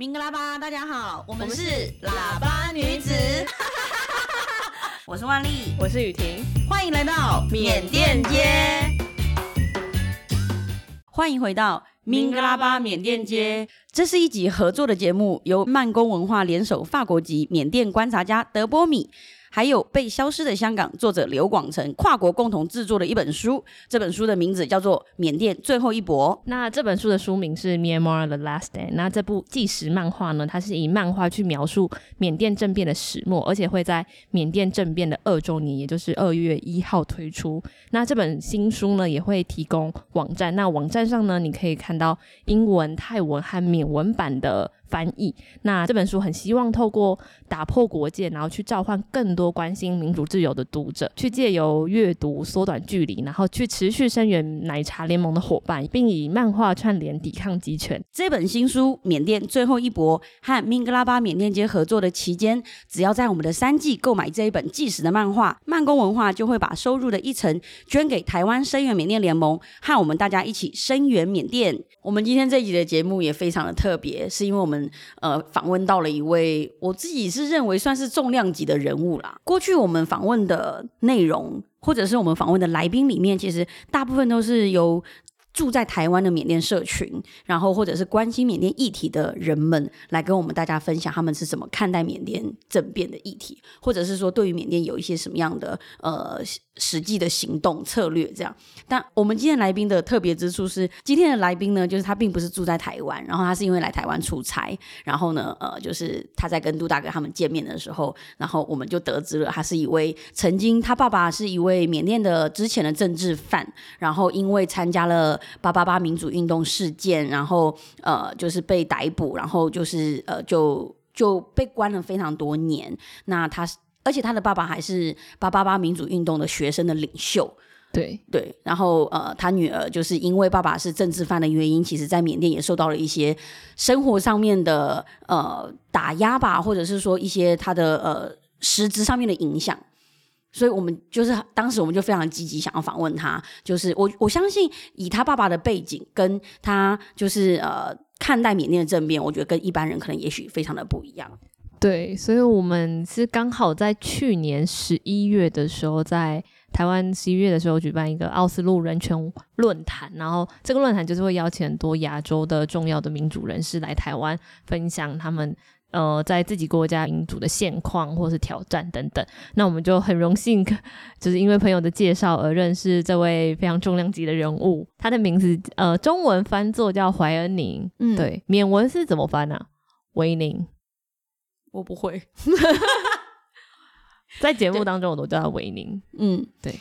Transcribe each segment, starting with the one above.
明格拉巴，大家好，我们是喇叭女子，我是万丽，我是雨婷，欢迎来到缅甸街，欢迎回到明格拉巴缅甸街。这是一集合作的节目，由曼工文化联手法国籍缅甸观察家德波米。还有被消失的香港作者刘广成跨国共同制作的一本书，这本书的名字叫做《缅甸最后一搏》。那这本书的书名是《Myanmar the Last Day》。那这部纪实漫画呢，它是以漫画去描述缅甸政变的始末，而且会在缅甸政变的二周年，也就是二月一号推出。那这本新书呢，也会提供网站。那网站上呢，你可以看到英文、泰文和缅文版的。翻译。那这本书很希望透过打破国界，然后去召唤更多关心民主自由的读者，去借由阅读缩短距离，然后去持续声援奶茶联盟的伙伴，并以漫画串联抵抗集权。这本新书《缅甸最后一搏》和明格拉巴缅甸街合作的期间，只要在我们的三季购买这一本纪实的漫画，慢工文化就会把收入的一成捐给台湾声援缅甸联盟，和我们大家一起声援缅甸。我们今天这一集的节目也非常的特别，是因为我们。呃，访问到了一位我自己是认为算是重量级的人物啦。过去我们访问的内容，或者是我们访问的来宾里面，其实大部分都是由。住在台湾的缅甸社群，然后或者是关心缅甸议题的人们，来跟我们大家分享他们是怎么看待缅甸政变的议题，或者是说对于缅甸有一些什么样的呃实际的行动策略这样。但我们今天来宾的特别之处是，今天的来宾呢，就是他并不是住在台湾，然后他是因为来台湾出差，然后呢，呃，就是他在跟杜大哥他们见面的时候，然后我们就得知了他是一位曾经他爸爸是一位缅甸的之前的政治犯，然后因为参加了。八八八民主运动事件，然后呃，就是被逮捕，然后就是呃，就就被关了非常多年。那他，而且他的爸爸还是八八八民主运动的学生的领袖。对对，然后呃，他女儿就是因为爸爸是政治犯的原因，其实在缅甸也受到了一些生活上面的呃打压吧，或者是说一些他的呃实质上面的影响。所以，我们就是当时我们就非常积极想要访问他。就是我我相信，以他爸爸的背景，跟他就是呃看待缅甸的政变，我觉得跟一般人可能也许非常的不一样。对，所以我们是刚好在去年十一月的时候，在台湾十一月的时候举办一个奥斯陆人权论坛，然后这个论坛就是会邀请很多亚洲的重要的民主人士来台湾分享他们。呃，在自己国家民主的现况或是挑战等等，那我们就很荣幸，就是因为朋友的介绍而认识这位非常重量级的人物。他的名字呃，中文翻作叫怀恩宁，嗯，对，缅文是怎么翻呢？维宁，我不会，在节目当中我都叫他维宁，嗯，对。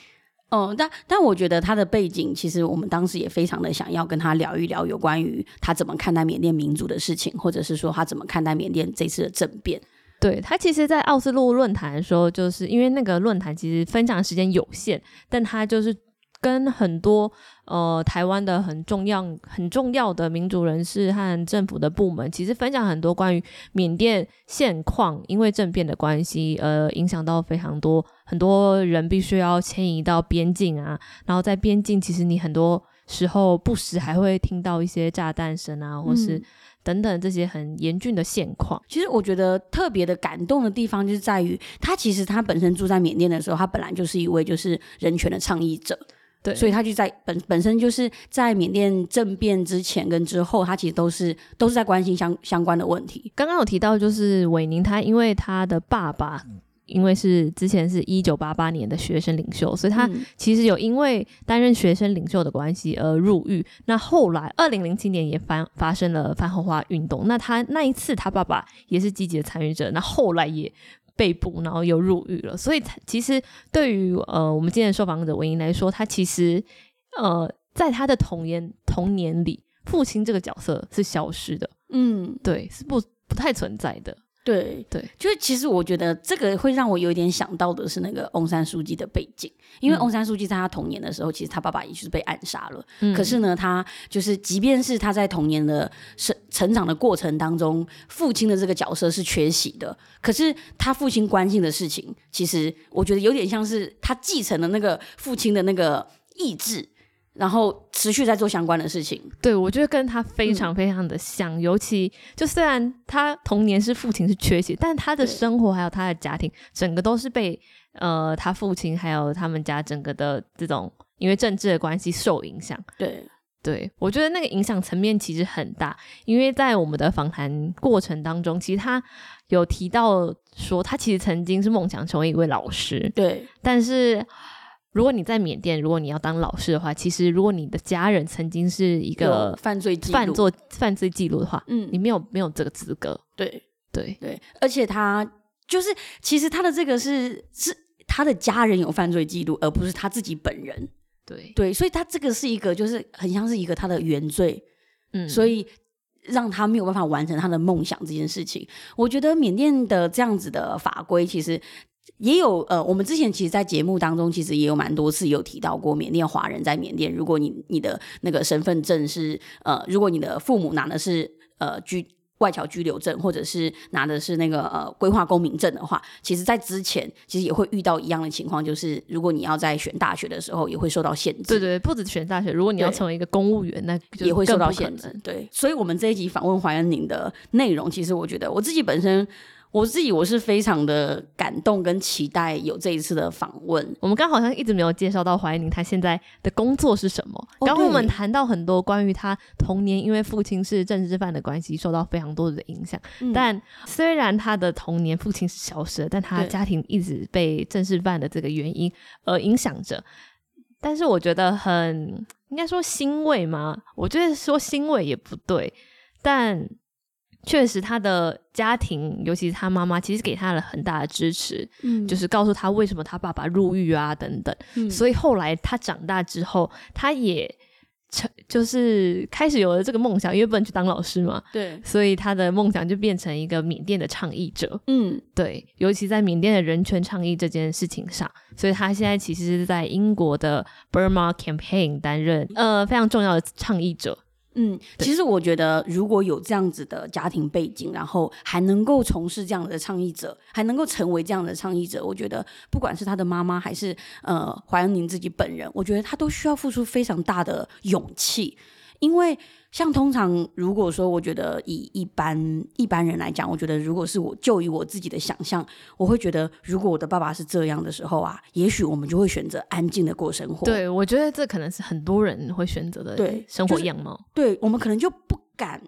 哦，但但我觉得他的背景，其实我们当时也非常的想要跟他聊一聊有关于他怎么看待缅甸民族的事情，或者是说他怎么看待缅甸这次的政变。对他，其实，在奥斯陆论坛的时候，就是因为那个论坛其实分享时间有限，但他就是。跟很多呃台湾的很重要很重要的民主人士和政府的部门，其实分享很多关于缅甸现况，因为政变的关系，呃，影响到非常多很多人必须要迁移到边境啊。然后在边境，其实你很多时候不时还会听到一些炸弹声啊，或是等等这些很严峻的现况。其实我觉得特别的感动的地方，就是在于他其实他本身住在缅甸的时候，他本来就是一位就是人权的倡议者。对，所以他就在本本身就是在缅甸政变之前跟之后，他其实都是都是在关心相相关的问题。刚刚有提到，就是韦宁他因为他的爸爸因为是之前是一九八八年的学生领袖，所以他其实有因为担任学生领袖的关系而入狱。那后来二零零七年也发发生了反后花运动，那他那一次他爸爸也是积极的参与者，那后来也。被捕，然后又入狱了。所以，其实对于呃，我们今天的受访者文英来说，他其实呃，在他的童年童年里，父亲这个角色是消失的。嗯，对，是不不太存在的。对对，就是其实我觉得这个会让我有一点想到的是那个翁山书记的背景，因为翁山书记在他童年的时候，其实他爸爸也就是被暗杀了。可是呢，他就是即便是他在童年的成成长的过程当中，父亲的这个角色是缺席的。可是他父亲关心的事情，其实我觉得有点像是他继承了那个父亲的那个意志。然后持续在做相关的事情。对，我觉得跟他非常非常的像，尤其就虽然他童年是父亲是缺席，但他的生活还有他的家庭，整个都是被呃他父亲还有他们家整个的这种因为政治的关系受影响。对，对我觉得那个影响层面其实很大，因为在我们的访谈过程当中，其实他有提到说，他其实曾经是梦想成为一位老师，对，但是如果你在缅甸，如果你要当老师的话，其实如果你的家人曾经是一个犯罪记录犯做犯罪记录的话，嗯你，没有没有这个资格。对对对，而且他就是其实他的这个是是他的家人有犯罪记录，而不是他自己本人。对，对，所以他这个是一个就是很像是一个他的原罪，嗯，所以让他没有办法完成他的梦想这件事情。我觉得缅甸的这样子的法规其实。也有呃，我们之前其实，在节目当中，其实也有蛮多次有提到过，缅甸华人在缅甸，如果你你的那个身份证是呃，如果你的父母拿的是呃居外侨居留证，或者是拿的是那个呃规划公民证的话，其实在之前其实也会遇到一样的情况，就是如果你要在选大学的时候，也会受到限制。对对，不止选大学，如果你要成为一个公务员，那就也会受到限制能。。对，所以，我们这一集访问怀恩宁的内容，其实我觉得我自己本身，我自己我是非常的感动跟期待有这一次的访问。我们刚好像一直没有介绍到怀宁他现在的工作是什么。哦刚刚我们谈到很多关于他童年因为父亲是政治犯的关系，受到非常多的影响。嗯但虽然他的童年父亲是消失了，但他对家庭一直被政治犯的这个原因而影响着。但是我觉得很应该说欣慰吗？我觉得说欣慰也不对，但确实他的家庭，尤其是他妈妈，其实给他了很大的支持，嗯就是告诉他为什么他爸爸入狱啊等等。嗯所以后来他长大之后，他也成就是开始有了这个梦想，因为不能去当老师嘛，对，所以他的梦想就变成一个缅甸的倡议者。嗯对，尤其在缅甸的人权倡议这件事情上，所以他现在其实是在英国的 Burma Campaign 担任呃非常重要的倡议者。嗯，其实我觉得，如果有这样子的家庭背景，然后还能够从事这样的倡议者，还能够成为这样的倡议者，我觉得不管是他的妈妈还是呃怀恩宁自己本人，我觉得他都需要付出非常大的勇气，因为像通常如果说，我觉得以一般一般人来讲，我觉得如果是我就以我自己的想象，我会觉得如果我的爸爸是这样的时候啊，也许我们就会选择安静的过生活，对，我觉得这可能是很多人会选择的对生活样貌。对我们可能就不敢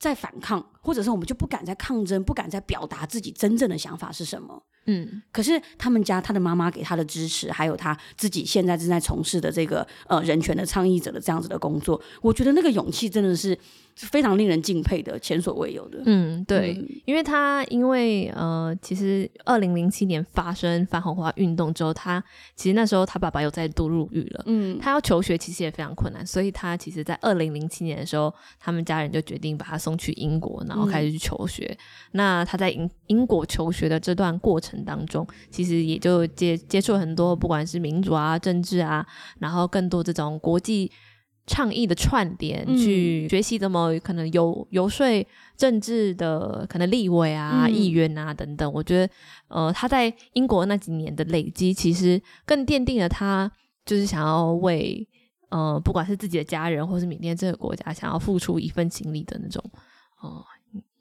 再反抗，或者是我们就不敢再抗争，不敢再表达自己真正的想法是什么。嗯，可是他们家他的妈妈给他的支持，还有他自己现在正在从事的这个呃人权的倡议者的这样子的工作，我觉得那个勇气真的是非常令人敬佩的，前所未有的。嗯，对，嗯因为他因为呃，其实二零零七年发生反红花运动之后，他其实那时候他爸爸又再度入狱了。嗯，他要求学其实也非常困难，所以他其实，在二零零七年的时候，他们家人就决定把他送去英国，然后开始去求学。那他在英英国求学的这段过程当中，其实也就接接触了很多，不管是民主啊、政治啊，然后更多这种国际倡议的串联，嗯去学习怎么可能游游说政治的可能立委啊、嗯议员啊等等。我觉得，呃，他在英国那几年的累积，其实更奠定了他就是想要为呃，不管是自己的家人，或是缅甸这个国家，想要付出一份心力的那种，呃，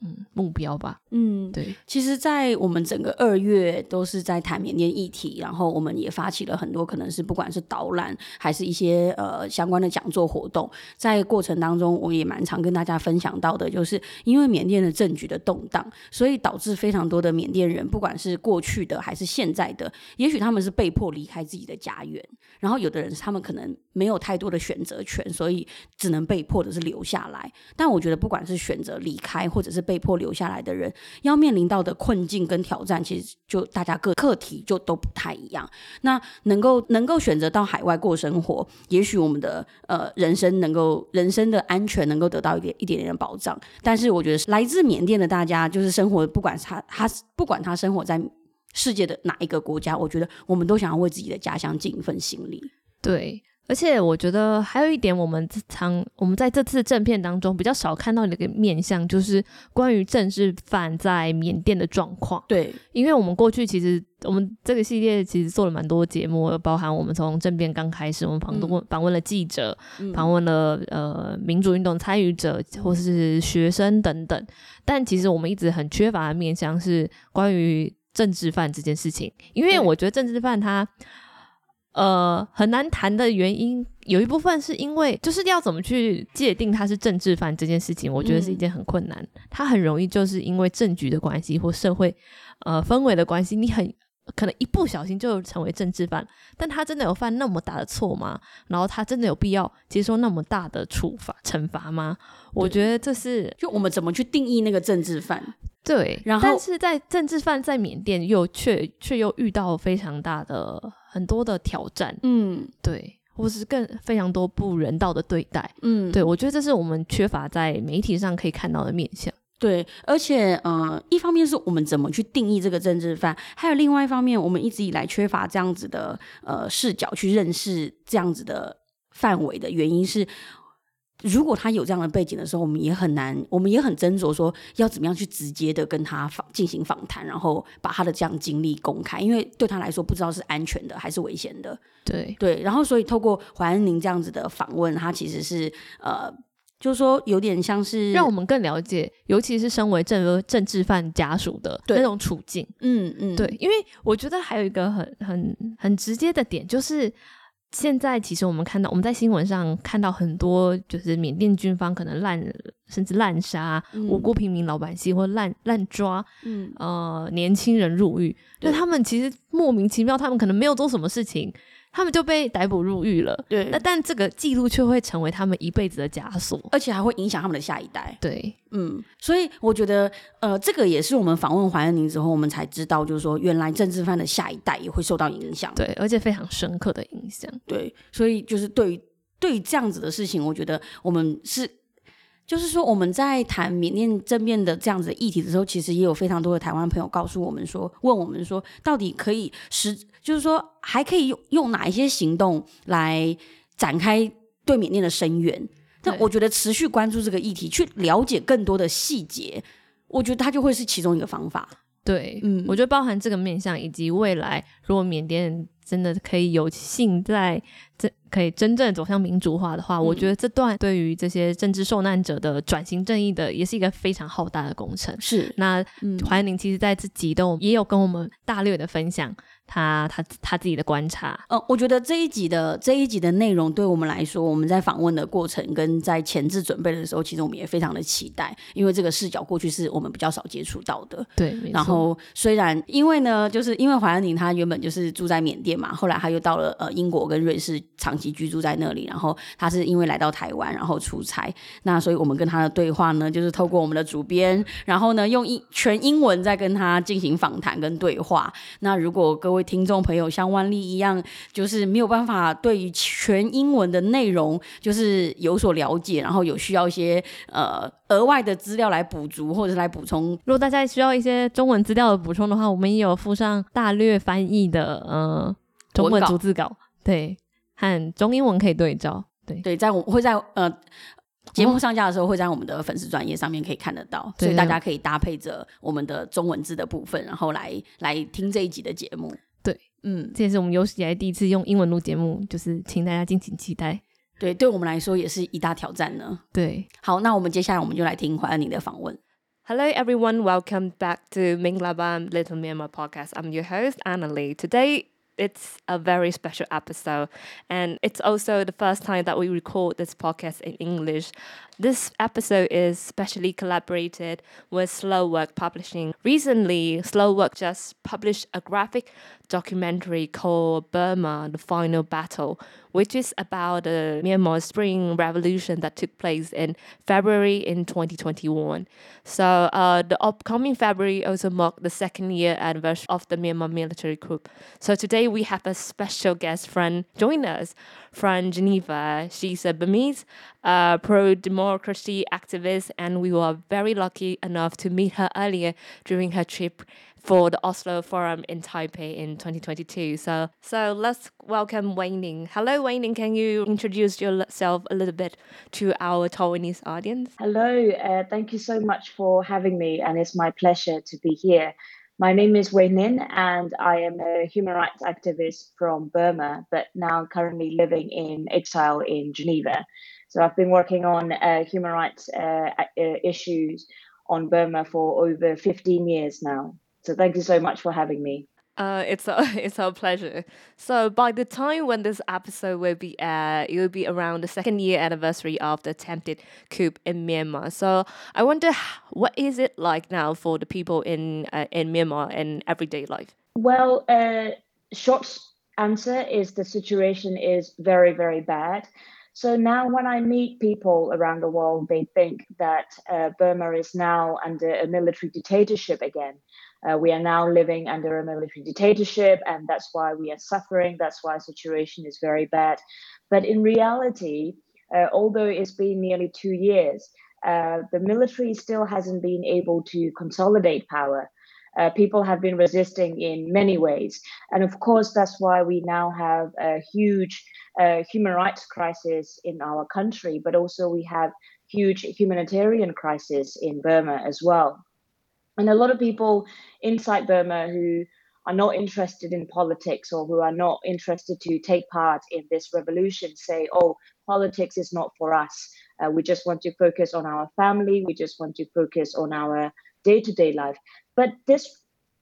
嗯，目标吧。嗯，对，其实，在我们整个二月都是在谈缅甸议题，然后我们也发起了很多可能是不管是导览还是一些呃相关的讲座活动。在过程当中，我也蛮常跟大家分享到的，就是因为缅甸的政局的动荡，所以导致非常多的缅甸人，不管是过去的还是现在的，也许他们是被迫离开自己的家园，然后有的人他们可能没有太多的选择权，所以只能被迫的是留下来。但我觉得，不管是选择离开或者是被被迫留下来的人，要面临到的困境跟挑战，其实就大家各课题就都不太一样。那能够能够选择到海外过生活，也许我们的呃人生能够人生的安全能够得到一点一点点的保障。但是我觉得来自缅甸的大家，就是生活不管他他不管他生活在世界的哪一个国家，我觉得我们都想要为自己的家乡尽一份心力。对，而且我觉得还有一点，我们常我们在这次正片当中比较少看到的一个面向，就是关于政治犯在缅甸的状况。对，因为我们过去其实我们这个系列其实做了蛮多节目，包含我们从政变刚开始，我们访问访问了记者，访问了呃民主运动参与者或是学生等等。但其实我们一直很缺乏的面向是关于政治犯这件事情，因为我觉得政治犯他。呃，很难谈的原因有一部分是因为，就是要怎么去界定他是政治犯这件事情，我觉得是一件很困难。他很容易就是因为政局的关系或社会呃氛围的关系，你很可能一不小心就成为政治犯。但他真的有犯那么大的错吗？然后他真的有必要接受那么大的处罚惩罚吗？我觉得这是就我们怎么去定义那个政治犯。对，然后但是在政治犯在缅甸又却却又遇到非常大的很多的挑战，嗯，对，或是更非常多不人道的对待，嗯，对我觉得这是我们缺乏在媒体上可以看到的面相。对，而且呃，一方面是我们怎么去定义这个政治犯，还有另外一方面，我们一直以来缺乏这样子的呃视角去认识这样子的范围的原因是。如果他有这样的背景的时候，我们也很难，我们也很斟酌说要怎么样去直接的跟他访进行访谈，然后把他的这样经历公开，因为对他来说不知道是安全的还是危险的。对对，然后所以透过怀安宁这样子的访问，他其实是呃，就是说有点像是让我们更了解，尤其是身为政政治犯家属的那种处境。嗯嗯，对，因为我觉得还有一个很很很直接的点就是。现在其实我们看到，我们在新闻上看到很多，就是缅甸军方可能滥甚至滥杀无辜平民老百姓，或滥滥抓，嗯。呃年轻人入狱，对。他们其实莫名其妙，他们可能没有做什么事情。他们就被逮捕入狱了，对。那但这个记录却会成为他们一辈子的枷锁，而且还会影响他们的下一代。对，嗯。所以我觉得，呃，这个也是我们访问怀恩宁之后，我们才知道，就是说，原来政治犯的下一代也会受到影响。对，而且非常深刻的影响。对，所以就是对于对于这样子的事情，我觉得我们是。就是说，我们在谈缅甸正面的这样子的议题的时候，其实也有非常多的台湾朋友告诉我们说，问我们说，到底可以实，就是说还可以用用哪一些行动来展开对缅甸的声援？但我觉得持续关注这个议题，去了解更多的细节，我觉得它就会是其中一个方法。对，嗯，我觉得包含这个面向，以及未来如果缅甸真的可以有幸在这。可以真正走向民主化的话，我觉得这段对于这些政治受难者的转型正义的，也是一个非常浩大的工程。是，那怀宁其实在这集都也有跟我们大略的分享他他他自己的观察。呃，我觉得这一集的这一集的内容对我们来说，我们在访问的过程跟在前置准备的时候，其实我们也非常的期待，因为这个视角过去是我们比较少接触到的。对，然后虽然因为呢，就是因为怀宁他原本就是住在缅甸嘛，后来他又到了呃英国跟瑞士长期。居住在那里，然后他是因为来到台湾，然后出差，那所以我们跟他的对话呢，就是透过我们的主编，然后呢用英全英文在跟他进行访谈跟对话。那如果各位听众朋友像万丽一样，就是没有办法对于全英文的内容就是有所了解，然后有需要一些呃额外的资料来补足或者来补充，如果大家需要一些中文资料的补充的话，我们也有附上大略翻译的呃中文逐字稿，对。和中英文可以对照，对对，在我会在呃节目上架的时候，会在我们的粉丝专业上面可以看得到，所以大家可以搭配着我们的中文字的部分，然后来来听这一集的节目。对，嗯，这也是我们有史以来第一次用英文录节目，就是请大家敬请期待。对，对我们来说也是一大挑战呢。对，好，那我们接下来我们就来听怀恩宁的访问。Hello everyone, welcome back to Minglabam Little Myanmar podcast. I'm your host Anna Lee. Today it's a very special episode. And it's also the first time that we record this podcast in English. This episode is specially collaborated with Slowork Publishing. Recently, Slowork just published a graphic documentary called Burma The Final Battle, which is about the Myanmar Spring Revolution that took place in February in 2021. So uh, the upcoming February also marked the second year anniversary of the Myanmar military coup. So today we have a special guest friend join us from Geneva. She's a Burmese uh, pro democracy activist, and we were very lucky enough to meet her earlier during her trip for the Oslo Forum in Taipei in 2022. So, so let's welcome Wai. Hello, Wai. Can you introduce yourself a little bit to our Taiwanese audience? Hello. Uh, thank you so much for having me, and it's my pleasure to be here. My name is Wai Hnin, and I am a human rights activist from Burma, but now currently living in exile in Geneva. So I've been working on uh, human rights uh, uh issues on Burma for over 15 years now. So thank you so much for having me. Uh, it's a it's our pleasure. So by the time when this episode will be aired, it will be around the second year anniversary of the attempted coup in Myanmar. So I wonder, what is it like now for the people in uh, in Myanmar in everyday life? Well, uh, short answer is the situation is very very bad. So now, when I meet people around the world, they think that uh, Burma is now under a military dictatorship again. Uh, we are now living under a military dictatorship, and that's why we are suffering. That's why situation is very bad. But in reality, uh, although it's been nearly two years, uh, the military still hasn't been able to consolidate power. Uh, people have been resisting in many ways. And of course, that's why we now have a huge uh, human rights crisis in our country, but also we have huge humanitarian crisis in Burma as well. And a lot of people inside Burma who are not interested in politics or who are not interested to take part in this revolution say, oh, politics is not for us. Uh, we just want to focus on our family. We just want to focus on our day to day life. But this,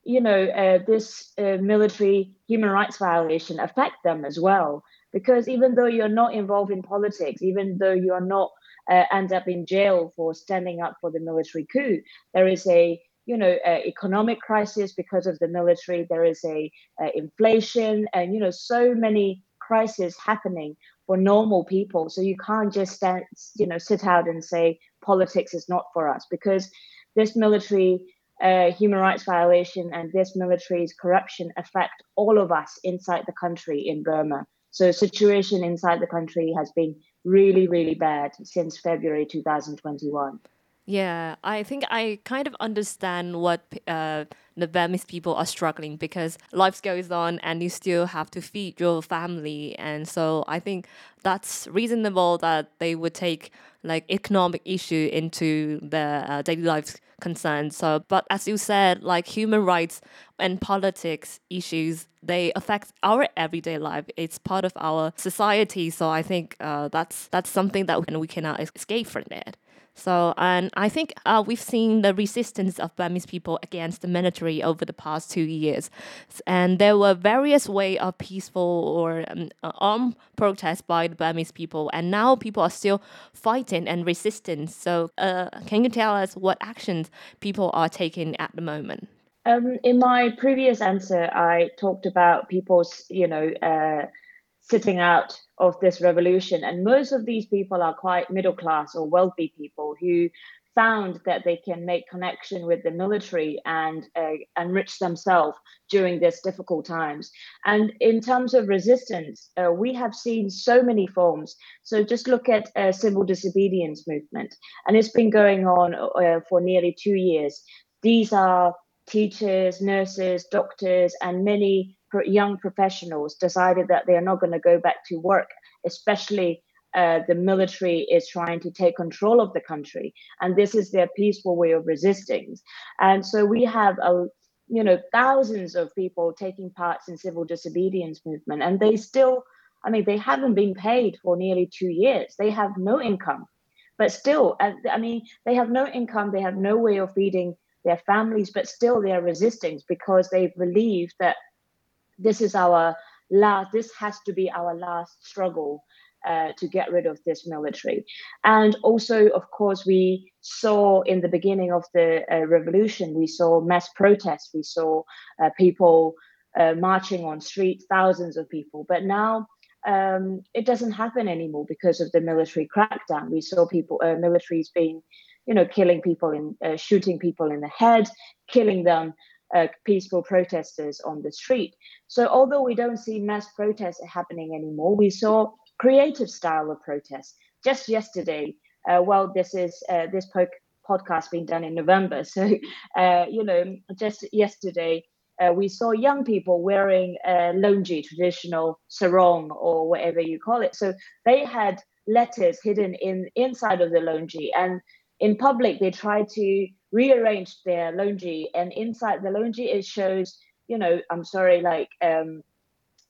you know, uh, this uh, military human rights violation affect them as well. Because even though you're not involved in politics, even though you are not uh, end up in jail for standing up for the military coup, there is a you know, uh, economic crisis because of the military. There is a uh, inflation, and you know, so many crises happening for normal people. So you can't just stand, you know, sit out and say politics is not for us because this military uh, human rights violation and this military's corruption affect all of us inside the country in Burma. So situation inside the country has been really, really bad since February 2021. Yeah, I think I kind of understand what uh, the Burmese people are struggling because life goes on and you still have to feed your family. And so I think that's reasonable that they would take like economic issue into their uh, daily life concerns. So, but as you said, like human rights and politics issues, they affect our everyday life. It's part of our society. So I think uh, that's that's something that we cannot escape from that. So, and I think uh, we've seen the resistance of Burmese people against the military over the past two years. And there were various ways of peaceful or um, uh, armed protests by the Burmese people. And now people are still fighting and resisting. So, uh, can you tell us what actions people are taking at the moment? Um, in my previous answer, I talked about people's, you know, uh, sitting out of this revolution. And most of these people are quite middle class or wealthy people who found that they can make connection with the military and uh, enrich themselves during these difficult times. And in terms of resistance, uh, we have seen so many forms. So just look at uh, civil disobedience movement, and it's been going on uh, for nearly two years. These are teachers, nurses, doctors, and many young professionals decided that they are not going to go back to work, especially uh, the military is trying to take control of the country, and this is their peaceful way of resisting. And so we have a you know thousands of people taking parts in civil disobedience movement, and they still, I mean, they haven't been paid for nearly two years. They have no income, but still, I mean, they have no income. They have no way of feeding their families, but still they are resisting because they believe that this is our last this has to be our last struggle uh, to get rid of this military. And also of course we saw in the beginning of the uh, revolution we saw mass protests we saw uh, people uh, marching on street thousands of people. But now um, it doesn't happen anymore because of the military crackdown. We saw people uh, militaries being you know killing people in uh, shooting people in the head killing them uh, peaceful protesters on the street. So although we don't see mass protests happening anymore, we saw creative style of protest. just yesterday, uh, well, this is uh, this po- podcast being done in November, so uh, you know, just yesterday. Uh, we saw young people wearing longyi, traditional sarong or whatever you call it. So they had letters hidden in inside of the longyi, and in public they tried to rearrange their longyi, and inside the longyi it shows, you know, I'm sorry, like um,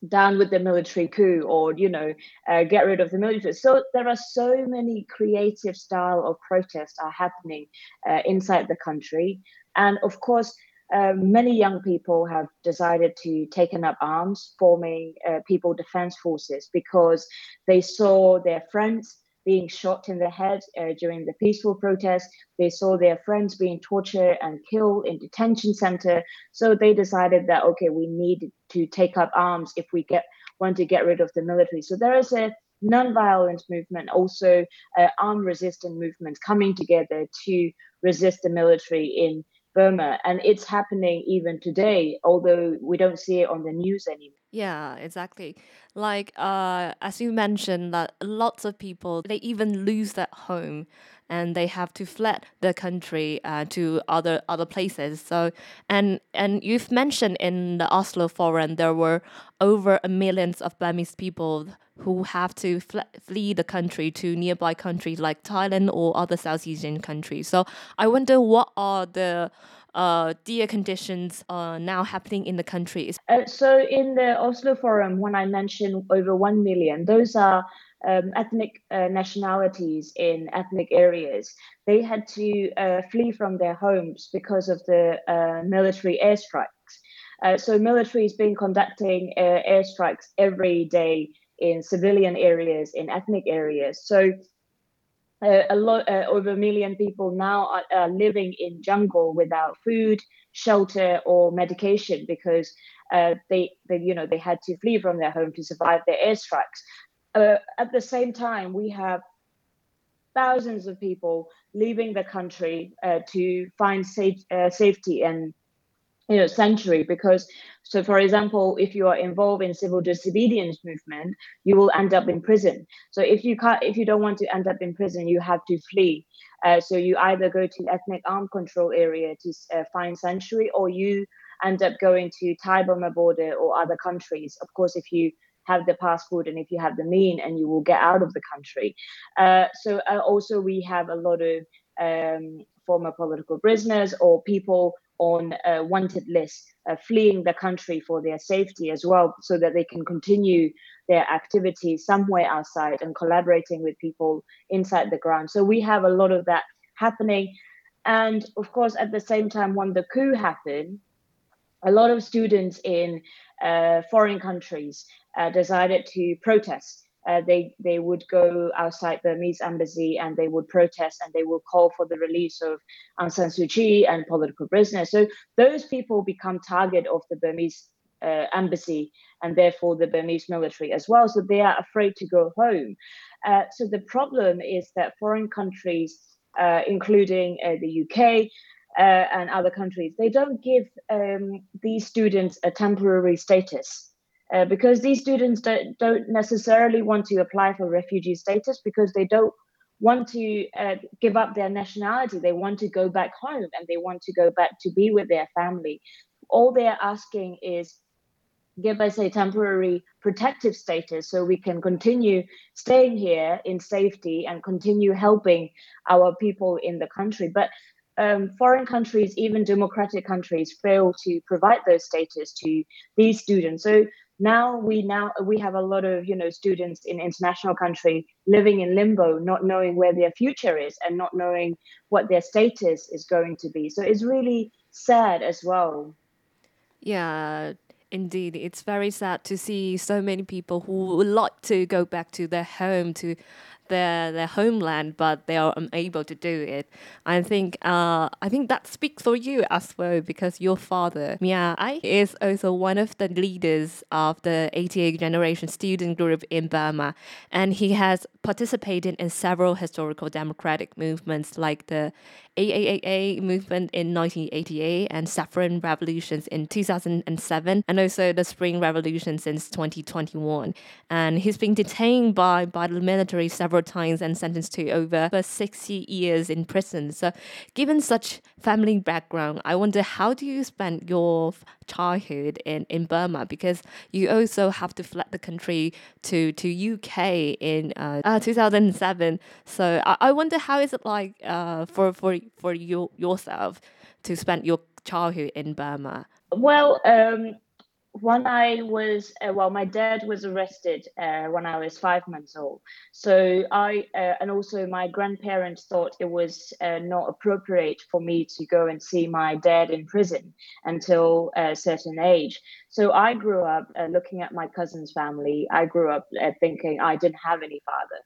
down with the military coup or you know uh, get rid of the military. So there are so many creative style of protests are happening uh, inside the country. And of course uh, many young people have decided to taken up arms forming uh, people defense forces because they saw their friends being shot in the head uh, during the peaceful protest. They saw their friends being tortured and killed in detention center. So they decided that okay, we need to take up arms if we get want to get rid of the military. So there is a non-violent movement, also uh, armed resistance movements coming together to resist the military in Burma, and it's happening even today, although we don't see it on the news anymore. Yeah, exactly. Like uh, as you mentioned, that lots of people they even lose their home, and they have to fled the country uh, to other other places. So and and you've mentioned in the Oslo Forum there were over a millions of Burmese people who have to flee the country to nearby countries like Thailand or other South Asian countries. So I wonder what are the uh, dear conditions uh, now happening in the country? Uh, so in the Oslo Forum, when I mentioned over 1 million, those are um, ethnic uh, nationalities in ethnic areas. They had to uh, flee from their homes because of the uh, military airstrikes. Uh, so military has been conducting airstrikes every day in civilian areas, in ethnic areas. So uh, a lot uh, over a million people now are, are, living in jungle without food shelter or medication because uh, they, they you know they had to flee from their home to survive their airstrikes uh, at the same time we have thousands of people leaving the country uh, to find safe, uh, safety and you know century because so for example if you are involved in civil disobedience movement you will end up in prison. So if you can't if you don't want to end up in prison you have to flee. Uh, so you either go to ethnic armed control area to uh, find sanctuary or you end up going to thai burma border or other countries. Of course if you have the passport and if you have the mean and you will get out of the country. Uh, so uh, also we have a lot of um, former political prisoners or people on a wanted list, uh, fleeing the country for their safety as well, so that they can continue their activities somewhere outside and collaborating with people inside the ground. So we have a lot of that happening. And of course, at the same time, when the coup happened, a lot of students in uh, foreign countries uh, decided to protest uh, they they would go outside Burmese embassy and they would protest and they would call for the release of Aung San Suu Kyi and political prisoners. So those people become target of the Burmese uh, embassy and therefore the Burmese military as well. So they are afraid to go home. Uh, so the problem is that foreign countries, uh, including uh, the UK. Uh, and other countries, they don't give um, these students a temporary status uh, because these students don't, don't necessarily want to apply for refugee status because they don't want to uh, give up their nationality. They want to go back home and they want to go back to be with their family. All they're asking is give us a temporary protective status so we can continue staying here in safety and continue helping our people in the country. But um, foreign countries, even democratic countries, fail to provide those status to these students. So now we now we have a lot of you know students in international country living in limbo not knowing where their future is and not knowing what their status is going to be. So it's really sad as well. Yeah indeed. It's very sad to see so many people who would like to go back to their home to their their homeland, but they are unable to do it. I think uh, I think that speaks for you as well because your father Mya Aye is also one of the leaders of the 88 generation student group in Burma, and he has participated in several historical democratic movements like the 8888 movement in 1988 and saffron revolutions in 2007, and also the Spring Revolution since 2021. And he's been detained by, by the military several times and sentenced to over 60 years in prison. So, given such family background, I wonder how do you spend your childhood in, in Burma? Because you also have to fled the country to, to UK in uh, uh, 2007. So I, I wonder how is it like uh, for, for, for you, yourself to spend your childhood in Burma? Well, um, when I was uh, well, my dad was arrested uh, when I was five months old. So I uh, and also my grandparents thought it was uh, not appropriate for me to go and see my dad in prison until a certain age. So I grew up uh, looking at my cousin's family. I grew up uh, thinking I didn't have any father.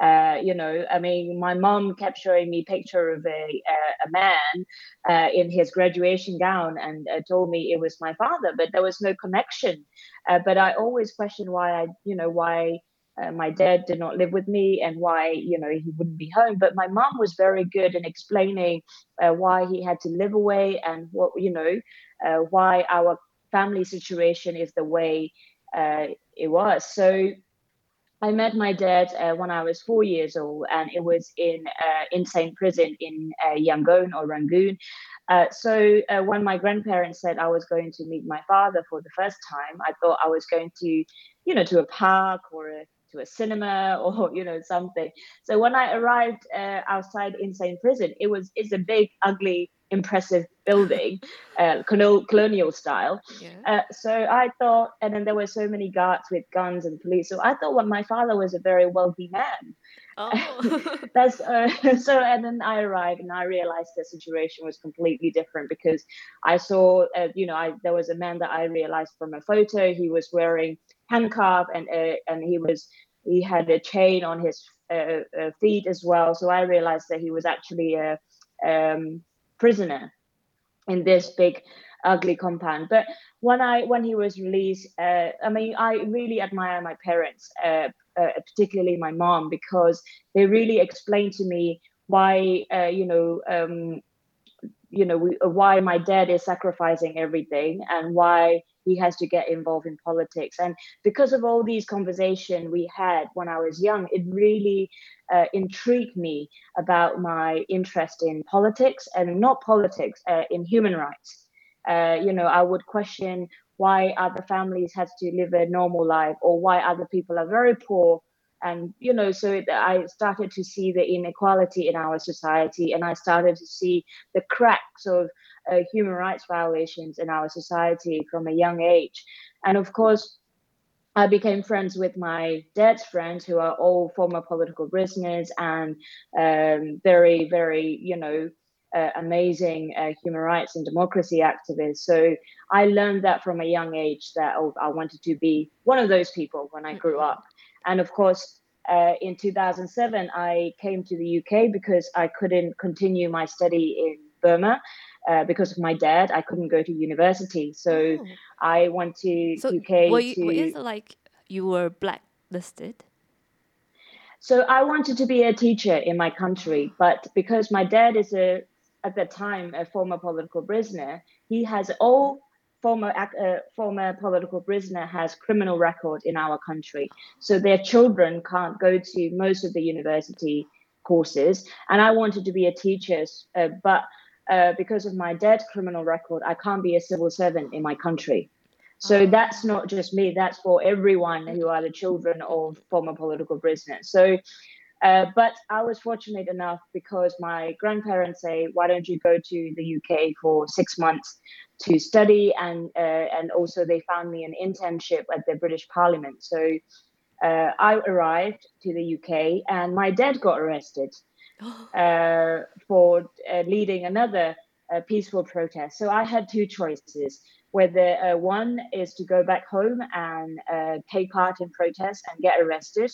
Uh, you know, I mean, my mom kept showing me picture of a a, a man uh, in his graduation gown and uh, told me it was my father, but there was no connection. Uh, but I always questioned why I, you know, why uh, my dad did not live with me and why, you know, he wouldn't be home. But my mom was very good in explaining why he had to live away and what, you know, why our family situation is the way it was. So I met my dad uh, when I was four years old, and it was in uh, Insein prison in uh, Yangon or Rangoon. Uh, so uh, when my grandparents said I was going to meet my father for the first time, I thought I was going to, you know, to a park or a, to a cinema or you know something. So when I arrived uh, outside Insein prison, it was it's a big, ugly impressive building, uh, colonial style. Yeah. Uh, so I thought, and then there were so many guards with guns and police. So I thought, well, my father was a very wealthy man. Oh. That's uh, so. And then I arrived, and I realized the situation was completely different because I saw, uh, you know, I, there was a man that I realized from a photo. He was wearing handcuff, and uh, and he was he had a chain on his uh, feet as well. So I realized that he was actually a um, prisoner in this big ugly compound. But when i when he was released uh, i mean i really admire my parents uh, uh, particularly my mom because they really explained to me why uh, you know um, you know why my dad is sacrificing everything and why he has to get involved in politics. And because of all these conversations we had when I was young, it really uh, intrigued me about my interest in politics and not politics, uh, in human rights. Uh, you know, I would question why other families have to live a normal life or why other people are very poor and you know so it, i started to see the inequality in our society and i started to see the cracks of uh, human rights violations in our society from a young age. And of course, I became friends with my dad's friends, who are all former political prisoners and um, very, very, you know, uh, amazing uh, human rights and democracy activists. So I learned that from a young age that oh, I wanted to be one of those people when I grew up. And of course, uh, in 2007, I came to the UK because I couldn't continue my study in Burma uh, because of my dad, I couldn't go to university. So oh. I went to so UK. Were you, to, is it like you were blacklisted? So I wanted to be a teacher in my country, but because my dad is a at that time a former political prisoner, he has all former uh, former political prisoner has criminal record in our country. So their children can't go to most of the university courses. And I wanted to be a teacher, uh, but uh, because of my dead criminal record, I can't be a civil servant in my country. So oh. that's not just me, that's for everyone who are the children of former political prisoners. So, uh, but I was fortunate enough because my grandparents say, why don't you go to the UK for six months to study? And, uh, and also, they found me an internship at the British Parliament. So uh, I arrived to the UK and my dad got arrested. uh, for uh, leading another peaceful protest. So I had two choices whether uh, one is to go back home and uh, take part in protests and get arrested,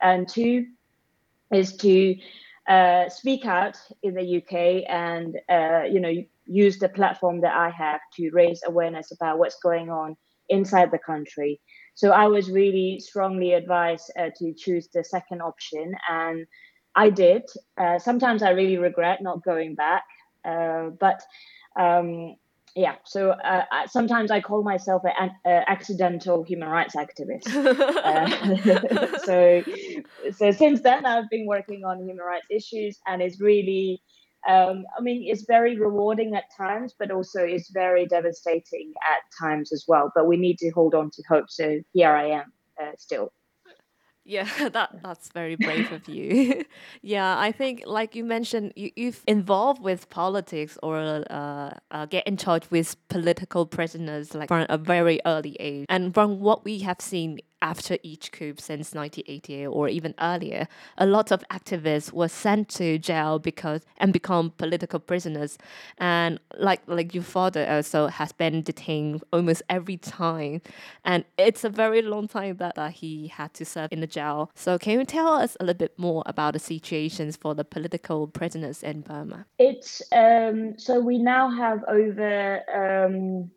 and two is to uh, speak out in the UK and you know use the platform that I have to raise awareness about what's going on inside the country. So I was really strongly advised to choose the second option and I did. Uh, sometimes I really regret not going back, uh, but um, yeah. So uh, sometimes I call myself an accidental human rights activist. Uh, so so since then I've been working on human rights issues, and it's really. Um, I mean, it's very rewarding at times, but also it's very devastating at times as well. But we need to hold on to hope. So here I am uh, still. Yeah, that that's very brave of you. yeah, I think like you mentioned, you you've involved with politics or uh, uh, get in touch with political prisoners like from a very early age, and from what we have seen after each coup since 1988 or even earlier, a lot of activists were sent to jail because and become political prisoners. And like like your father also has been detained almost every time, and it's a very long time that uh, he had to serve in the jail. So can you tell us a little bit more about the situations for the political prisoners in Burma? It's um, so we now have over. Um,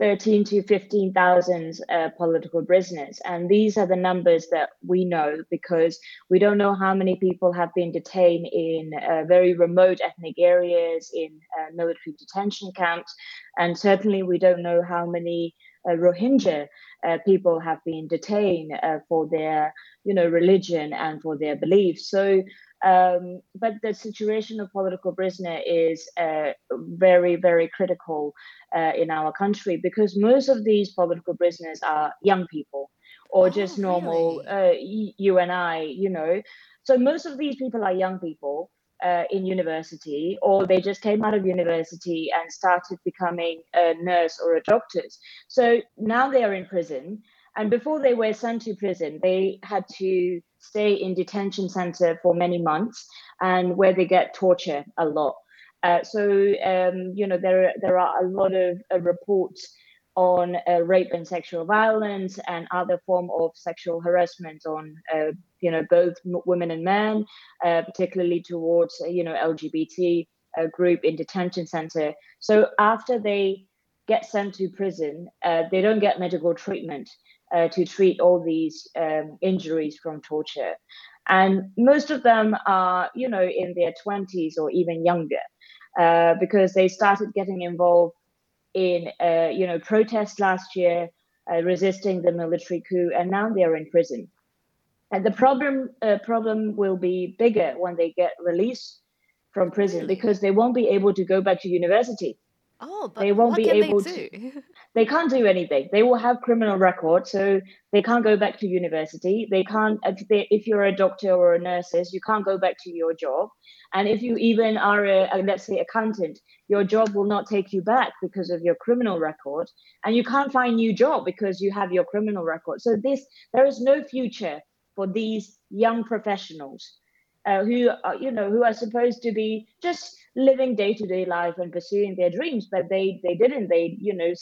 13 to 15,000 uh, political prisoners. And these are the numbers that we know because we don't know how many people have been detained in uh, very remote ethnic areas, in uh, military detention camps. And certainly we don't know how many uh, Rohingya uh, people have been detained uh, for their, you know, religion and for their beliefs. So um, but the situation of political prisoner is uh, very, very critical uh, in our country because most of these political prisoners are young people or oh, just normal really? uh, you and I, you know. So most of these people are young people uh, in university or they just came out of university and started becoming a nurse or a doctor. So now they are in prison. And before they were sent to prison, they had to stay in detention center for many months and where they get torture a lot. Uh, so um, you know there there are a lot of uh, reports on uh, rape and sexual violence and other form of sexual harassment on uh, you know both women and men, uh, particularly towards uh, you know LGBT group in detention center. So after they get sent to prison, they don't get medical treatment uh, to treat all these um, injuries from torture. And most of them are, you know, in their 20s or even younger, uh, because they started getting involved in, uh, you know, protests last year, uh, resisting the military coup, and now they are in prison. And the problem uh, problem will be bigger when they get released from prison because they won't be able to go back to university. Oh, but they won't be able to. they can't do anything. They will have criminal records, so they can't go back to university. They can't. If, they, if you're a doctor or a nurse, you can't go back to your job. And if you even are a, a, let's say accountant, your job will not take you back because of your criminal record, and you can't find new job because you have your criminal record. So this there is no future for these young professionals uh, who are, you know who are supposed to be just living day to day life and pursuing their dreams, but they they didn't. They you know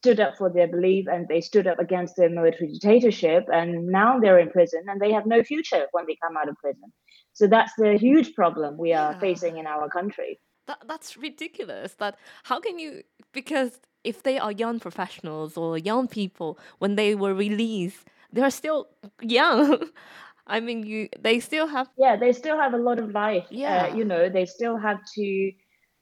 stood up for their belief and they stood up against the military dictatorship and now they're in prison and they have no future when they come out of prison so that's the huge problem we are yeah. facing in our country that, that's ridiculous that how can you because if they are young professionals or young people when they were released they're still young i mean you they still have yeah they still have a lot of life uh, yeah. uh, you know they still have to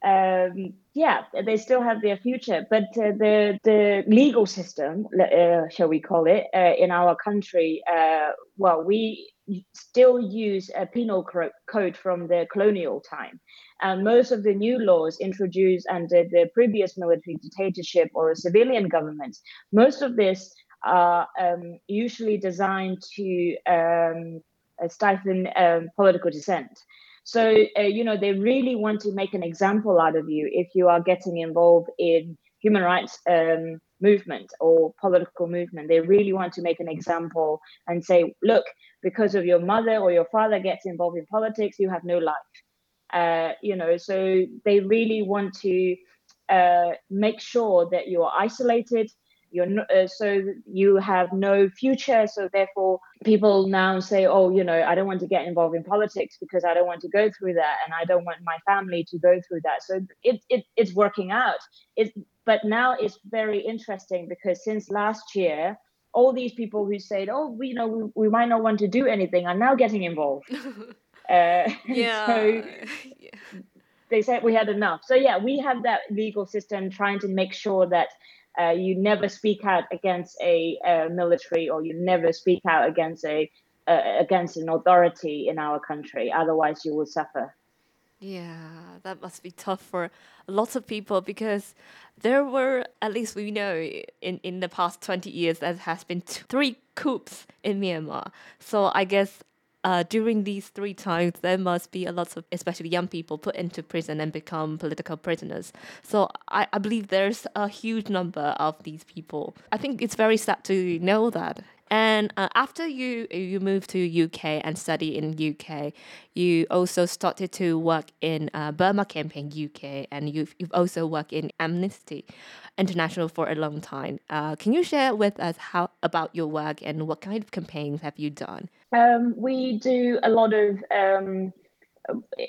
um, yeah, they still have their future, but uh, the the legal system, uh, shall we call it, uh, in our country, uh, well, we still use a penal code from the colonial time, and most of the new laws introduced under the previous military dictatorship or a civilian government, most of this are um, usually designed to um, stifle um, political dissent. So, uh, you know, they really want to make an example out of you if you are getting involved in human rights um, movement or political movement. They really want to make an example and say, look, because of your mother or your father gets involved in politics, you have no life. Uh, you know, so they really want to uh, make sure that you are isolated, you're no, uh, so you have no future so therefore people now say oh you know i don't want to get involved in politics because i don't want to go through that and i don't want my family to go through that so it, it it's working out it but now it's very interesting because since last year all these people who said oh we, you know we, we might not want to do anything are now getting involved Uh, yeah. so they said we had enough. So yeah, we have that legal system trying to make sure that uh, you never speak out against a, a, military or you never speak out against a uh, against an authority in our country. Otherwise, you will suffer. Yeah, that must be tough for lots of people because there were, at least we know, in, in the past 20 years, there has been three coups in Myanmar. So I guess uh, during these three times, there must be a lot of, especially young people, put into prison and become political prisoners. So I, I believe there's a huge number of these people. I think it's very sad to know that. And uh, after you you moved to UK and study in UK, you also started to work in uh, Burma Campaign UK, and you've you've also worked in Amnesty International for a long time. Uh, can you share with us how about your work and what kind of campaigns have you done? Um, we do a lot of um,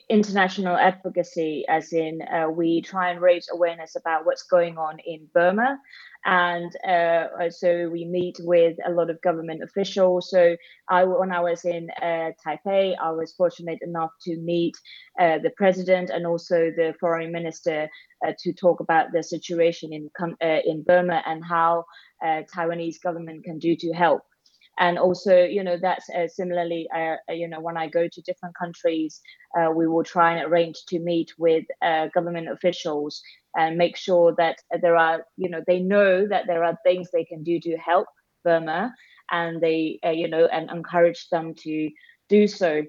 international advocacy, as in uh, we try and raise awareness about what's going on in Burma. And uh, so we meet with a lot of government officials. So I, when I was in uh, Taipei, I was fortunate enough to meet uh, the president and also the foreign minister uh, to talk about the situation in uh, in Burma and how Taiwanese government can do to help and also you know that's uh, similarly uh, uh, you know when i go to different countries uh, we will try and arrange to meet with uh, government officials and make sure that there are you know they know that there are things they can do to help burma and they uh, you know and encourage them to do so.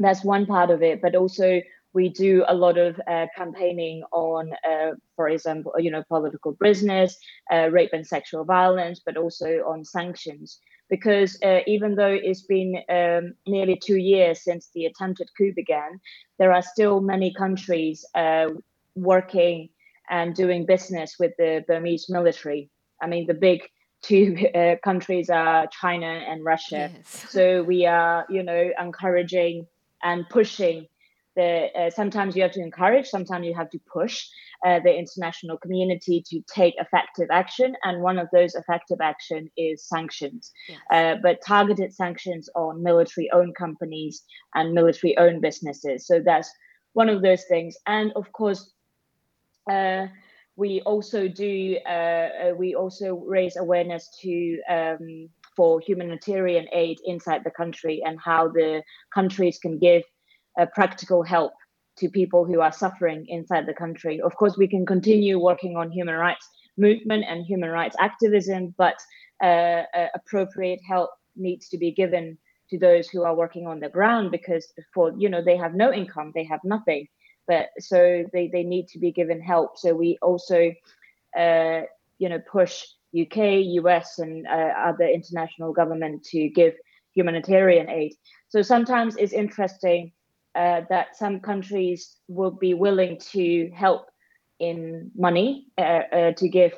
That's one part of it but also we do a lot of uh, campaigning on, uh, for example, you know, political prisoners, uh, rape and sexual violence, but also on sanctions because uh, even though it's been um, nearly two years since the attempted coup began, there are still many countries uh, working and doing business with the Burmese military. I mean, the big two uh, countries are China and Russia. Yes. So we are, you know, encouraging and pushing the. Uh, sometimes you have to encourage, sometimes you have to push uh, the international community to take effective action. And one of those effective action is sanctions, yes. uh, but targeted sanctions on military-owned companies and military-owned businesses. So that's one of those things. And of course, uh, we also do. Uh, uh, we also raise awareness to. Um, for humanitarian aid inside the country and how the countries can give uh, practical help to people who are suffering inside the country. Of course, we can continue working on human rights movement and human rights activism, but uh, appropriate help needs to be given to those who are working on the ground because for you know they have no income, they have nothing, but so they they need to be given help. So we also uh, you know push UK, US, and uh, other international government to give humanitarian aid. So sometimes it's interesting uh, that some countries will be willing to help in money uh, uh, to give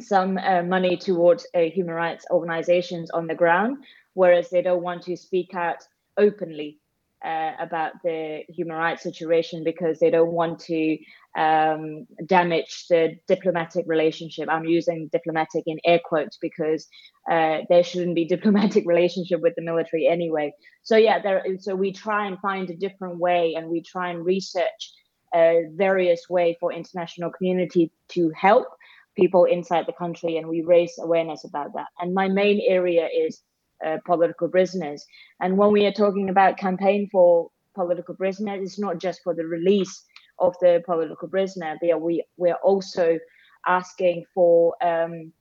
some uh, money towards uh, human rights organizations on the ground, whereas they don't want to speak out openly uh, about the human rights situation because they don't want to um, damage the diplomatic relationship. I'm using diplomatic in air quotes because uh, there shouldn't be diplomatic relationship with the military anyway. So yeah, there. So we try and find a different way, and we try and research a various way for international community to help people inside the country, and we raise awareness about that. And my main area is uh, political prisoners. And when we are talking about campaign for political prisoners, it's not just for the release of the political prisoner, but we we're also asking for um,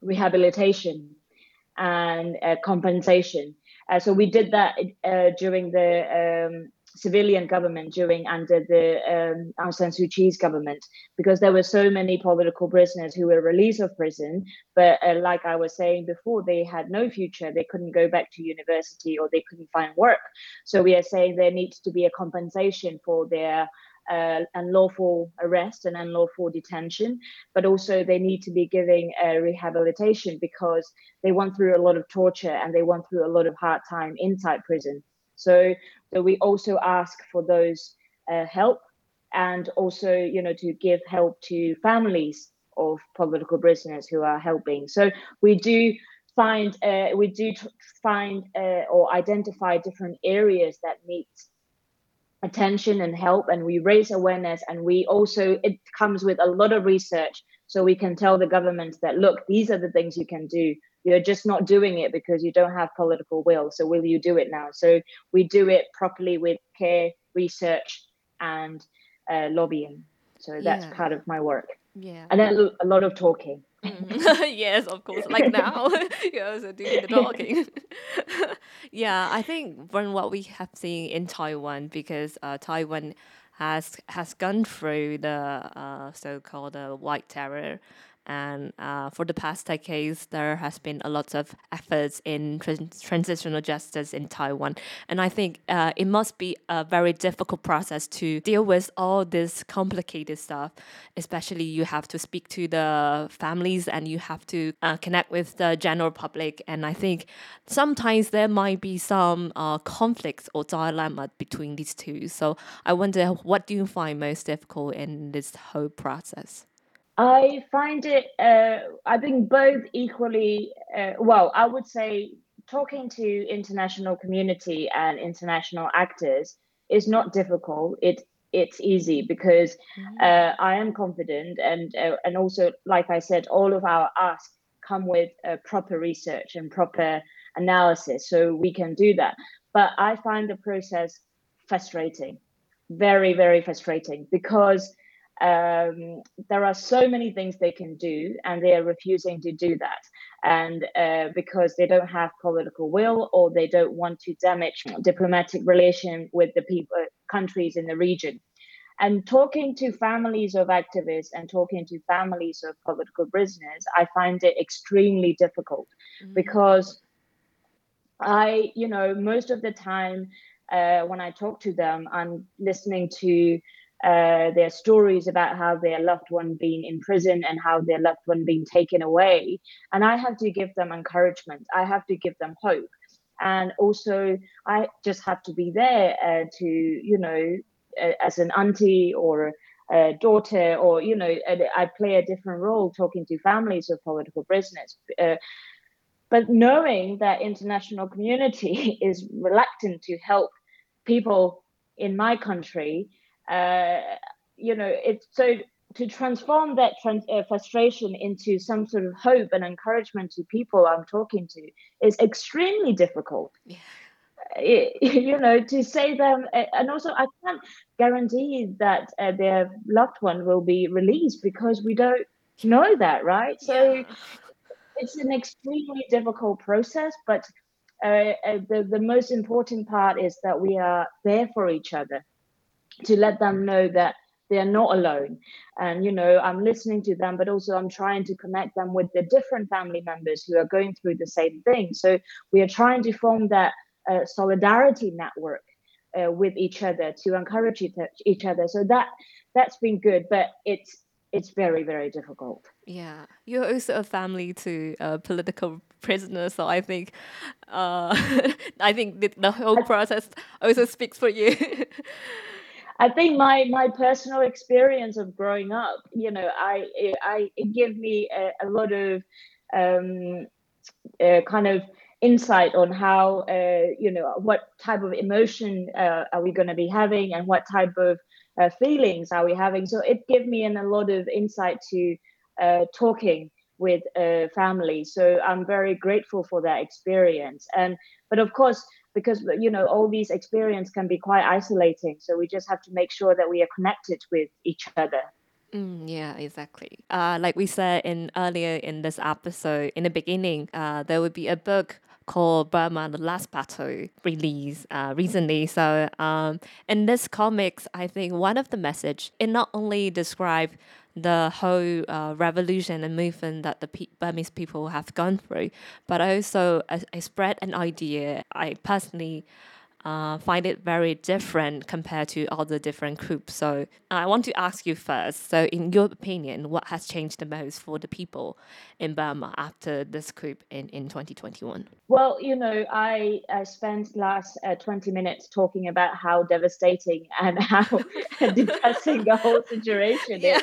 rehabilitation and uh, compensation. Uh, so we did that uh, during the um, civilian government during under the um, Aung San Suu Kyi's government because there were so many political prisoners who were released of prison, but uh, like I was saying before, they had no future. They couldn't go back to university or they couldn't find work. So we are saying there needs to be a compensation for their uh, unlawful arrest and unlawful detention, but also they need to be giving a rehabilitation because they went through a lot of torture and they went through a lot of hard time inside prison. So, so we also ask for those uh, help and also, you know, to give help to families of political prisoners who are helping. So we do find uh, we do find uh, or identify different areas that need attention and help and we raise awareness and we also it comes with a lot of research so we can tell the government that look these are the things you can do you're just not doing it because you don't have political will so will you do it now so we do it properly with care research and uh, lobbying so that's yeah. part of my work yeah and then a lot of talking Mm. yes, of course. Like now, you're also doing the talking. yeah, I think from what we have seen in Taiwan, because uh, Taiwan has has gone through the uh, so-called uh, white terror and uh, for the past decades, there has been a lot of efforts in trans- transitional justice in Taiwan. And I think uh, it must be a very difficult process to deal with all this complicated stuff. Especially, you have to speak to the families and you have to uh, connect with the general public. And I think sometimes there might be some uh, conflicts or dilemma between these two. So I wonder, what do you find most difficult in this whole process? I find it, uh, I think both equally, uh, well, I would say talking to international community and international actors is not difficult. It it's easy because mm-hmm. uh, I am confident and uh, and also like I said, all of our asks come with uh, proper research and proper analysis, so we can do that. But I find the process frustrating, very very frustrating because um, there are so many things they can do, and they are refusing to do that. And uh, because they don't have political will, or they don't want to damage diplomatic relation with the people, countries in the region. And talking to families of activists and talking to families of political prisoners, I find it extremely difficult mm-hmm. because I, you know, most of the time uh, when I talk to them, I'm listening to uh, their stories about how their loved one being in prison and how their loved one being taken away. And I have to give them encouragement. I have to give them hope. And also, I just have to be there uh, to, you know, uh, as an auntie or a daughter, or, you know, I play a different role talking to families of political prisoners. Uh, but knowing that international community is reluctant to help people in my country uh, you know, it's so to transform that trans- uh, frustration into some sort of hope and encouragement to people I'm talking to is extremely difficult. Yeah. It, you know, to say them, uh, and also I can't guarantee that uh, their loved one will be released because we don't know that, right? So yeah. it's an extremely difficult process, but uh, uh, the the most important part is that we are there for each other to let them know that they are not alone. And you know i'm listening to them but also i'm trying to connect them with the different family members who are going through the same thing. So we are trying to form that uh, solidarity network uh, with each other to encourage each other. So that that's been good but it's it's very very difficult. Yeah. You're also a family to uh, political prisoners so i think uh, i think the, the whole process also speaks for you I think my my personal experience of growing up, you know, I I it gave me a, a lot of um, uh, kind of insight on how uh, you know what type of emotion uh, are we going to be having and what type of uh, feelings are we having. So it gave me an, a lot of insight to uh, talking with uh, family. So I'm very grateful for that experience. And but of course because you know all these experiences can be quite isolating so we just have to make sure that we are connected with each other Mm, yeah, exactly. Uh, like we said in earlier in this episode, in the beginning, uh, there would be a book called Burma: The Last Battle released uh, recently. So, um, in this comics, I think one of the message it not only describe the whole uh, revolution and movement that the P- Burmese people have gone through, but also I, I spread an idea. I personally uh, find it very different compared to all the different groups. So I want to ask you first. So, in your opinion, what has changed the most for the people in Burma after this coup in, in 2021? Well, you know, I, I spent last uh, 20 minutes talking about how devastating and how depressing the whole situation yeah. is.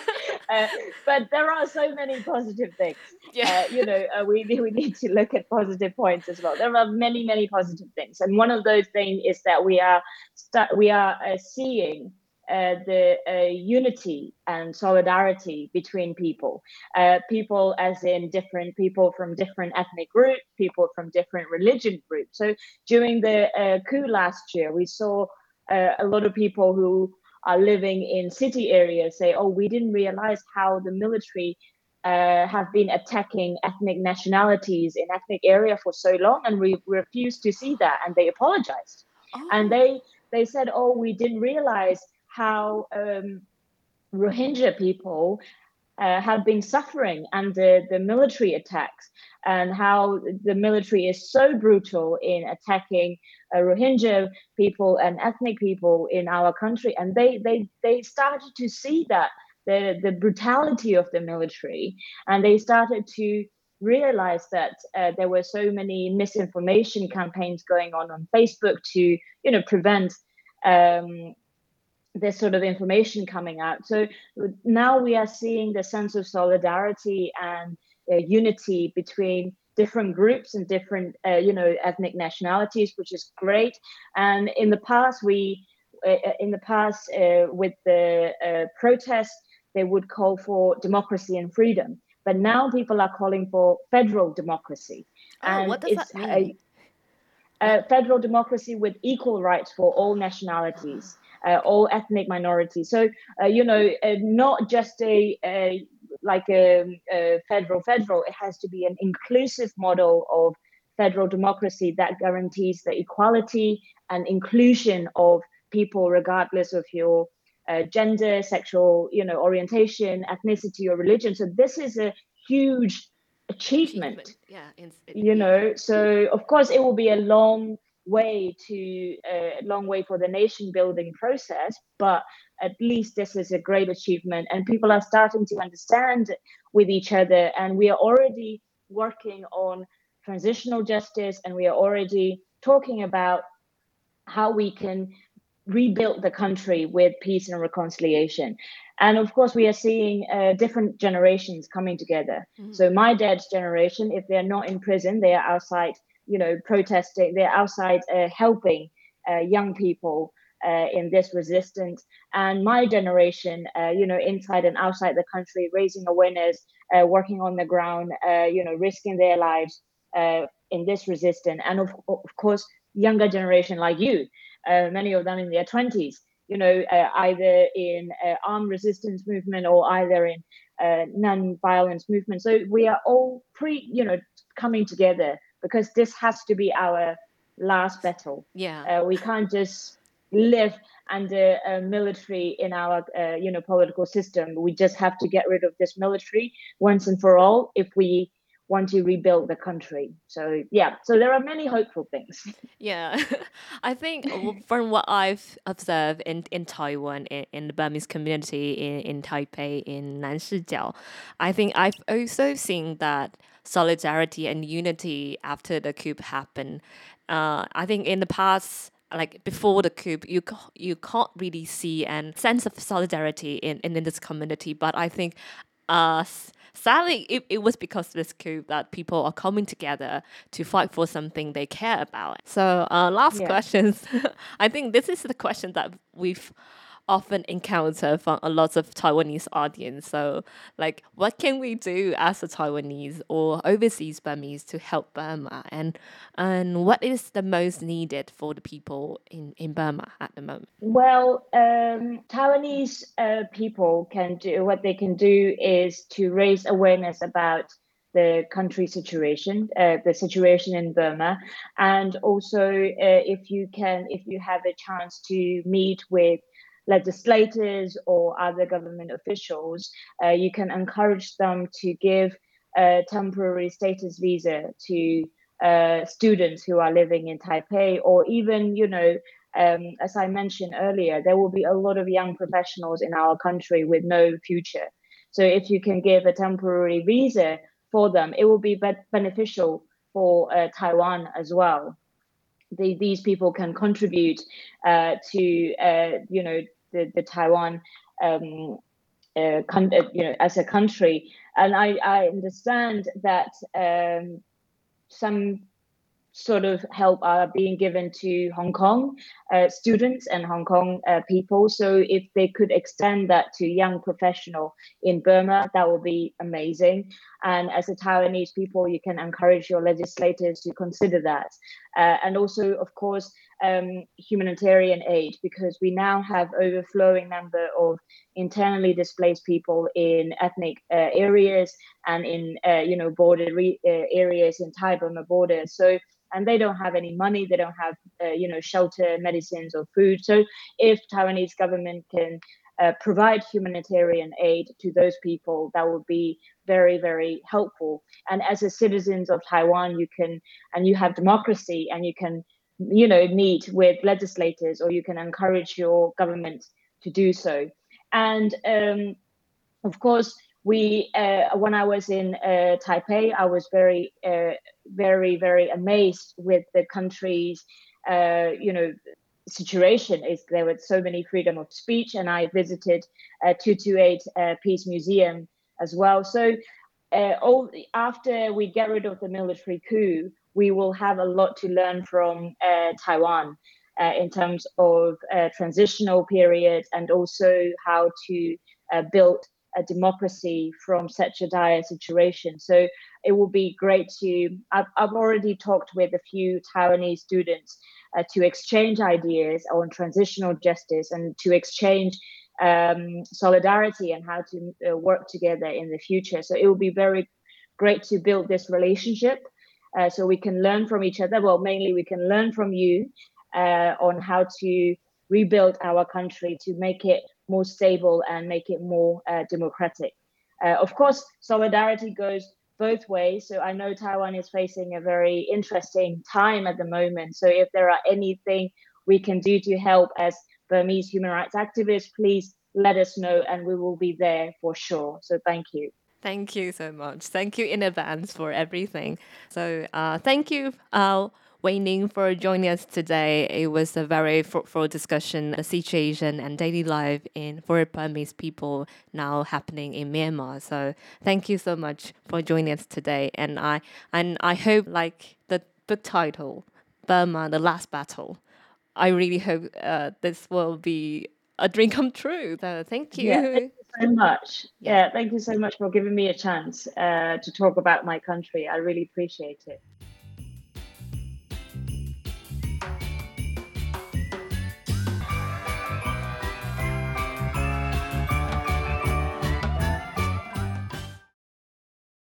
Uh, but there are so many positive things. Yeah. Uh, you know, uh, we we need to look at positive points as well. There are many many positive things, and one of those things is that we are start, we are uh, seeing uh, the uh, unity and solidarity between people. Uh, people, as in different people from different ethnic groups, people from different religion groups. So during the uh, coup last year, we saw uh, a lot of people who are living in city areas say, "Oh, we didn't realize how the military." Uh, have been attacking ethnic nationalities in ethnic area for so long, and we refused to see that, and they apologized, oh. and they they said, "Oh, we didn't realize how um, Rohingya people uh, have been suffering under the military attacks and how the military is so brutal in attacking uh, Rohingya people and ethnic people in our country. And they, they, they started to see that the, the brutality of the military and they started to realize that uh, there were so many misinformation campaigns going on on Facebook to you know prevent um, this sort of information coming out. So now we are seeing the sense of solidarity and uh, unity between different groups and different, uh, you know, ethnic nationalities, which is great. And in the past, we, uh, uh in the past, uh, with the uh, protests, they would call for democracy and freedom. But now people are calling for federal democracy. Oh, and what does that mean? federal democracy with equal rights for all nationalities all ethnic minorities. So uh, you know, uh, not just a, a like a, a, federal federal. It has to be an inclusive model of federal democracy that guarantees the equality and inclusion of people, regardless of your uh, gender, sexual, you know, orientation, ethnicity, or religion. So this is a huge achievement. achievement. Yeah, it, you know. So of course, it will be a long way to a long way for the nation building process but at least this is a great achievement. And people are starting to understand with each other and we are already working on transitional justice and we are already talking about how we can rebuild the country with peace and reconciliation. And of course we are seeing uh, different generations coming together. Mm-hmm. so my dad's generation if they're not in prison they are outside you know, protesting. They're outside uh, helping uh, young people uh, in this resistance. And my generation, uh, you know, inside and outside the country, raising awareness, uh, working on the ground, uh, you know, risking their lives in this resistance. And of, of course, younger generation like you, many of them in their 20s, you know, either in armed resistance movement or either in non-violence movement. So we are all pre, you know, coming together because this has to be our last battle. Yeah, uh, we can't just live under a military in our uh, you know political system. We just have to get rid of this military once and for all if we want to rebuild the country. So yeah, so there are many hopeful things. Yeah, I think from what I've observed in, in Taiwan, in, in the Burmese community in, in Taipei, in Nanshijiao, I think I've also seen that solidarity and unity after the coup happened. Uh, I think in the past, like before the coup, you you can't really see and sense of solidarity in, in, in this community. But I think uh, sadly, it, it was because of this coup that people are coming together to fight for something they care about. So, uh, last yeah. questions. I think this is the question that we've often encounter from a lot of Taiwanese audience. So, like, what can we do as a Taiwanese or overseas Burmese to help Burma, and and what is the most needed for the people in in Burma at the moment? Well, um, Taiwanese uh, people can do what they can do is to raise awareness about the country situation, uh, the situation in Burma, and also uh, if you can, if you have a chance to meet with legislators or other government officials, uh, you can encourage them to give a temporary status visa to uh, students who are living in Taipei, or even, you know, um, as I mentioned earlier, there will be a lot of young professionals in our country with no future. So if you can give a temporary visa for them, it will be be- beneficial for uh, Taiwan as well. The, these people can contribute uh, to, uh, you know, the, the Taiwan um, uh, con- uh, you know as a country and i i understand that um, some sort of help are being given to Hong Kong uh, students and Hong Kong uh, people. So if they could extend that to young professional in Burma, that would be amazing. And as a Taiwanese people, you can encourage your legislators to consider that. Uh, and also, of course, um, humanitarian aid because we now have overflowing number of internally displaced people in ethnic uh, areas and in uh, you know border re- uh, areas in Thai Burma border. So and they don't have any money they don't have uh, you know shelter medicines or food so if taiwanese government can uh, provide humanitarian aid to those people that would be very very helpful and as a citizens of taiwan you can and you have democracy and you can you know meet with legislators or you can encourage your government to do so and um, of course we uh, when I was in uh, Taipei, I was very, uh, very, very amazed with the country's, uh, you know, situation. Is there was so many freedom of speech, and I visited uh, 228 uh, Peace Museum as well. So, all after we get rid of the military coup, we will have a lot to learn from Taiwan. in terms of transitional period and also how to build a democracy from such a dire situation. So it will be great to. I've, I've already talked with a few Taiwanese students uh, to exchange ideas on transitional justice and to exchange um, solidarity and how to uh, work together in the future. So it will be very great to build this relationship uh, so we can learn from each other. Well, mainly we can learn from you uh, on how to rebuild our country to make it more stable and make it more uh, democratic. Uh, of course, solidarity goes both ways. So I know Taiwan is facing a very interesting time at the moment. So if there are anything we can do to help as Burmese human rights activists, please let us know and we will be there for sure. So thank you. Thank you so much. Thank you in advance for everything. So uh, thank you. Uh, for joining us today. It was a very fruitful discussion, the situation and daily life in for Burmese people now happening in Myanmar. So thank you so much for joining us today. And I and I hope like the book title, Burma: The Last Battle. I really hope uh, this will be a dream come true. So thank you. Yeah, thank you so much. Yeah. thank you so much for giving me a chance uh, to talk about my country. I really appreciate it.